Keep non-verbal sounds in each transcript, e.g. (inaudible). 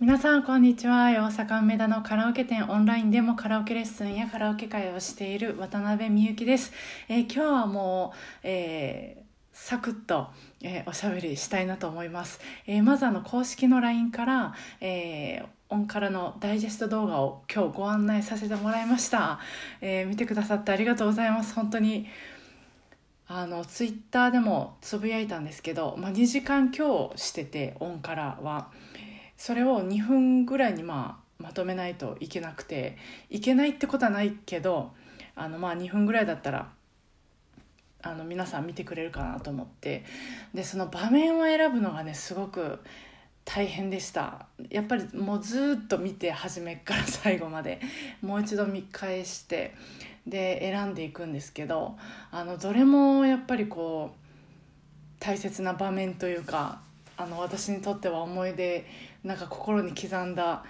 皆さんこんにちは。大阪梅田のカラオケ店オンラインでもカラオケレッスンやカラオケ会をしている渡辺美幸です、えー、今日はもう、えー、サクッと、えー、おしゃべりしたいなと思います、えまずあの公式の LINE から、えオンカラのダイジェスト動画を今日ご案内させてもらいました、え見てくださってありがとうございます。本当にあのツイッターでもつぶやいたんですけど、まあ、2時間今日しててオンカラは。それを2分ぐらいにまあまとめないといけなくていけないってことはないけどあのまあ2分ぐらいだったらあの皆さん見てくれるかなと思って。でその場面を選ぶのがねすごく大変でした。やっぱりもうずっと見て初めから (laughs) 最後まで。もう一度見返してで選んでいくんですけどあのどれもやっぱりこう大切な場面というかあの私にとっては思い出なんか心に刻んだ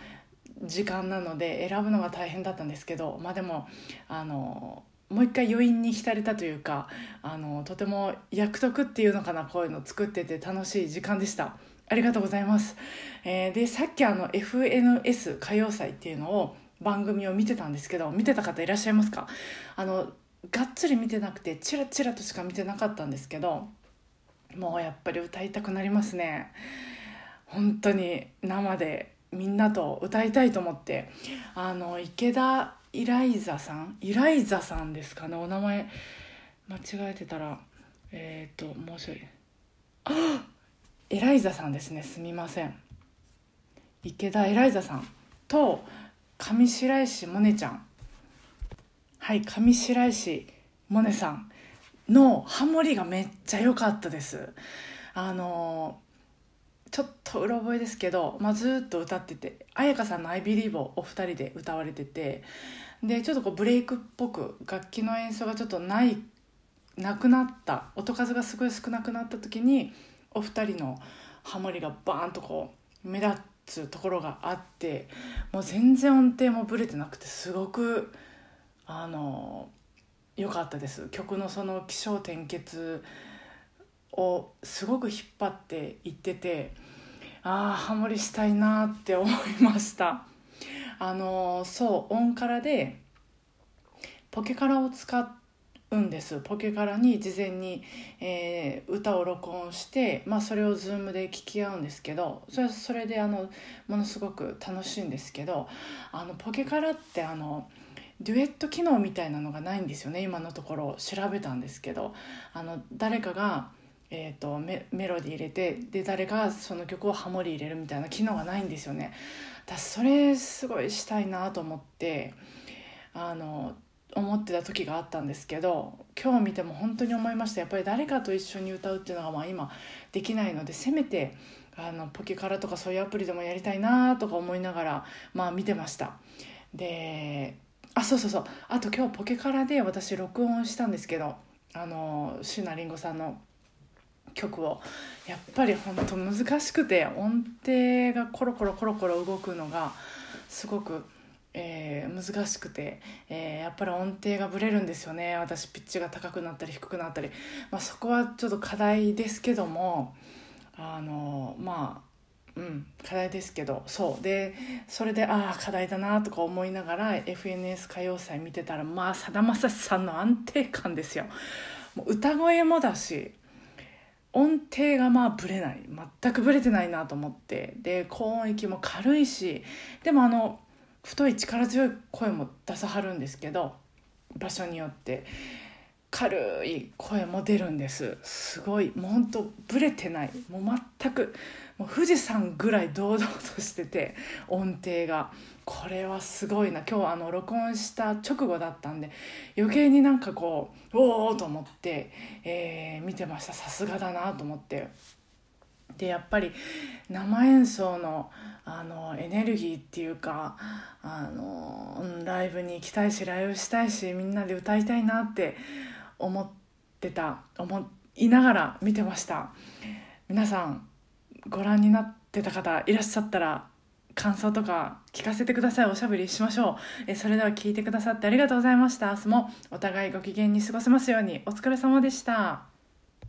時間なので選ぶのが大変だったんですけどまあでもあのもう一回余韻に浸れたというかあのとても役得っていうのかなこういうの作ってて楽しい時間でした。ありがとうございます、えー、でさっきあの FNS 歌謡祭っていうのを番組を見てたんですけど見てた方いらっしゃいますか？あのがっつり見てなくてチラチラとしか見てなかったんですけどもうやっぱり歌いたくなりますね。本当に生でみんなと歌いたいと思って。あの池田イライザさん？イライザさんですかね？お名前。間違えてたらえっ、ー、ともうちょい。あエライザさんですね。すみません。池田エライザさん。と上白石萌音ちゃん。はい上白石萌音さん。のハモリがめっちゃ良かったです。あのちょっとうろ覚えですけど、まあ、ずっと歌ってて彩香さんの「IBelieve」をお二人で歌われててでちょっとこうブレイクっぽく楽器の演奏がちょっとないなくなった音数がすごい少なくなった時にお二人のハモリがバーンとこう目立つところがあってもう全然音程もブレてなくてすごくあの良かったです。曲のその起承転結をすごく引っ張っていっててああハモリしたいなって思いました。あのそうオンカラでポケカラを使うんです。ポケカラに事前に、えー、歌を録音して、まあ、それを Zoom で聞き合うんですけどそれそれであのものすごく楽しいんですけどあのポケカラってあのデュエット機能みたいなのがないんですよね今のところ。調べたんですけど。あの誰かが、えーと、メメロディー入れてで誰かがその曲をハモリ入れるみたいな機能がないんですよね。私それすごいしたいなと思ってあの思ってた時があったんですけど今日見ても本当に思いました。やっぱり誰かと一緒に歌うっていうのがまあ今できないのでせめてあのポケカラとかそういうアプリでもやりたいなとか思いながらまあ見てました。であそうそうそう。あと今日ポケカラで私録音したんですけどあの椎名林檎さんの曲を。やっぱり本当難しくて音程がコロコロコロコロ動くのがすごく、えー、難しくて、えー、やっぱり音程がぶれるんですよね。私ピッチが高くなったり低くなったり、まあ、そこはちょっと課題ですけどもあのまあうん、課題ですけどそう。でそれでああ課題だなとか思いながら FNS 歌謡祭見てたらまあさだまさしさんの安定感ですよ。もう歌声もだし音程がまあぶれない。全くぶれてないなと思って。で高音域も軽いしでもあの太い力強い声も出さはるんですけど場所によって。軽い声も出るんです。すごいもうほんとブレてない。もう全くもう富士山ぐらい堂々としてて音程が。これはすごいな。今日あの録音した直後だったんで余計になんかこうおおと思って、えー、見てました。さすがだなと思って。でやっぱり生演奏のあのエネルギーっていうかあのライブに行きたいしライブしたいしみんなで歌いたいなって思ってた思いながら見てました。皆さんご覧になってた方いらっしゃったら感想とか聞かせてください。おしゃべりしましょう。えそれでは聞いてくださってありがとうございました。明日もお互いご機嫌に過ごせますように。お疲れ様でした。